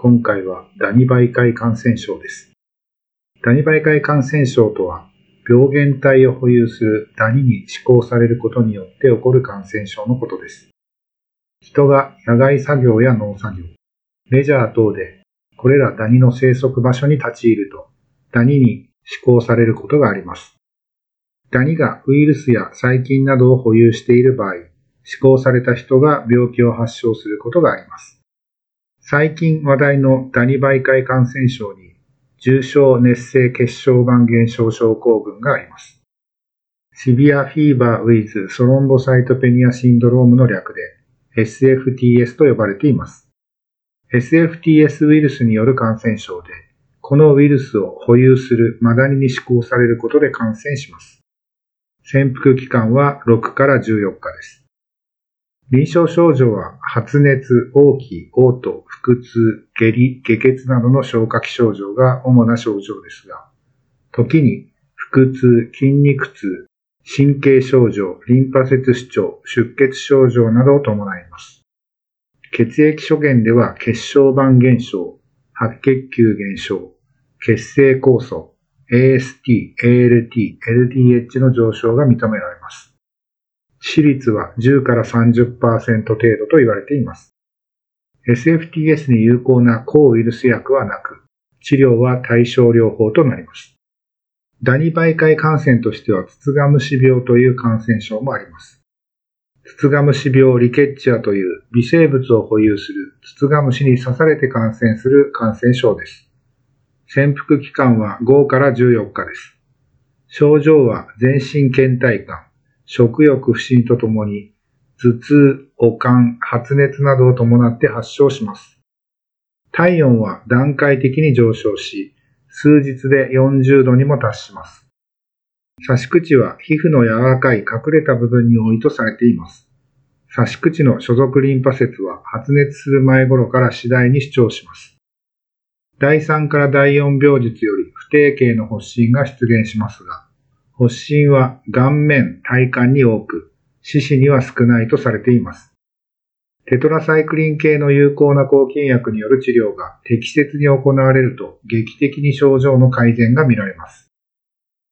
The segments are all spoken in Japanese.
今回はダニ媒介感染症です。ダニ媒介感染症とは、病原体を保有するダニに施行されることによって起こる感染症のことです。人が野外作業や農作業、レジャー等でこれらダニの生息場所に立ち入ると、ダニに施行されることがあります。ダニがウイルスや細菌などを保有している場合、施行された人が病気を発症することがあります。最近話題のダニ媒介感染症に重症熱性血小板減少症候群があります。シビアフィーバーウィズソロンボサイトペニアシンドロームの略で SFTS と呼ばれています。SFTS ウイルスによる感染症で、このウイルスを保有するマダニに施行されることで感染します。潜伏期間は6から14日です。臨床症状は発熱、嘔気、嘔吐、腹痛、下痢、下血などの消化器症状が主な症状ですが、時に腹痛、筋肉痛、神経症状、リンパ節主張、出血症状などを伴います。血液所見では血小板減少、白血球減少、血清酵素、AST、ALT、LDH の上昇が認められます。死率は10から30%程度と言われています。SFTS に有効な抗ウイルス薬はなく、治療は対症療法となります。ダニ媒介感染としては、ツツガムシ病という感染症もあります。ツツガムシ病リケッチアという微生物を保有するツツガムシに刺されて感染する感染症です。潜伏期間は5から14日です。症状は全身倦怠感、食欲不振とともに頭痛、悪寒、発熱などを伴って発症します。体温は段階的に上昇し、数日で40度にも達します。刺し口は皮膚の柔らかい隠れた部分に多いとされています。刺し口の所属リンパ節は発熱する前頃から次第に主張します。第3から第4病日より不定形の発疹が出現しますが、発疹は顔面、体幹に多く、四肢には少ないとされています。テトラサイクリン系の有効な抗菌薬による治療が適切に行われると劇的に症状の改善が見られます。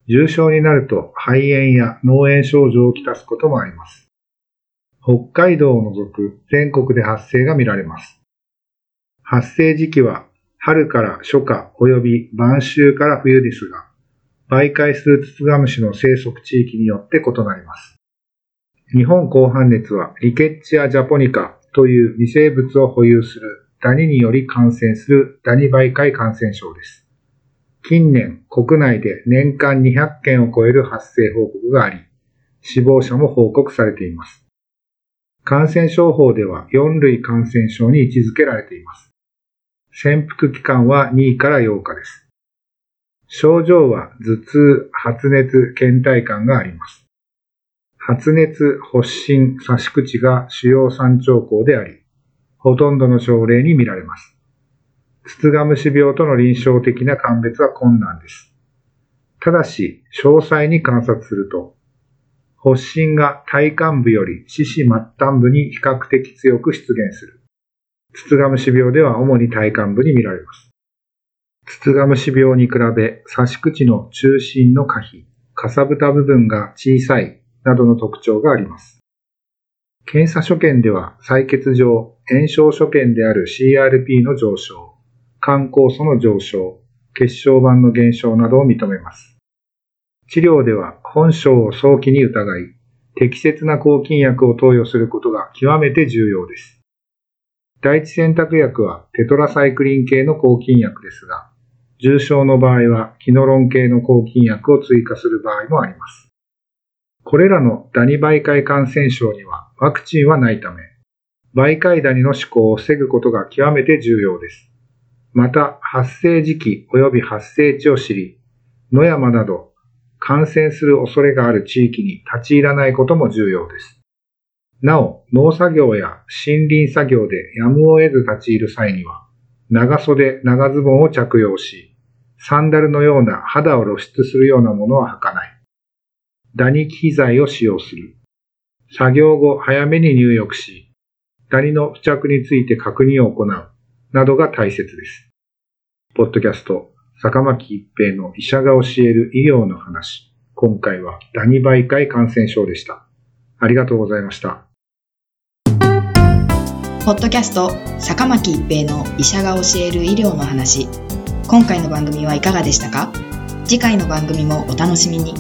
重症になると肺炎や脳炎症状をきたすこともあります。北海道を除く全国で発生が見られます。発生時期は春から初夏及び晩秋から冬ですが、媒介するツツガムシの生息地域によって異なります。日本広範熱はリケッチア・ジャポニカという微生物を保有するダニにより感染するダニ媒介感染症です。近年、国内で年間200件を超える発生報告があり、死亡者も報告されています。感染症法では4類感染症に位置づけられています。潜伏期間は2から8日です。症状は頭痛、発熱、倦怠感があります。発熱、発疹、刺し口が主要三兆候であり、ほとんどの症例に見られます。ツツガムシ病との臨床的な鑑別は困難です。ただし、詳細に観察すると、発疹が体幹部より四肢末端部に比較的強く出現する。ツツガムシ病では主に体幹部に見られます。ツツガムシ病に比べ刺し口の中心の可否、かさぶた部分が小さいなどの特徴があります。検査所見では採血上、炎症所見である CRP の上昇、肝酵素の上昇、血小板の減少などを認めます。治療では本症を早期に疑い、適切な抗菌薬を投与することが極めて重要です。第一選択薬はテトラサイクリン系の抗菌薬ですが、重症の場合はキノロン系の抗菌薬を追加する場合もあります。これらのダニ媒介感染症にはワクチンはないため、媒介ダニの施行を防ぐことが極めて重要です。また発生時期及び発生地を知り、野山など感染する恐れがある地域に立ち入らないことも重要です。なお、農作業や森林作業でやむを得ず立ち入る際には、長袖、長ズボンを着用し、サンダルのような肌を露出するようなものは履かない。打肉機材を使用する。作業後早めに入浴し、ダニの付着について確認を行う。などが大切です。ポッドキャスト、坂巻一平の医者が教える医療の話。今回はダニ媒介感染症でした。ありがとうございました。ポッドキャスト、坂巻一平の医者が教える医療の話。今回の番組はいかがでしたか？次回の番組もお楽しみに。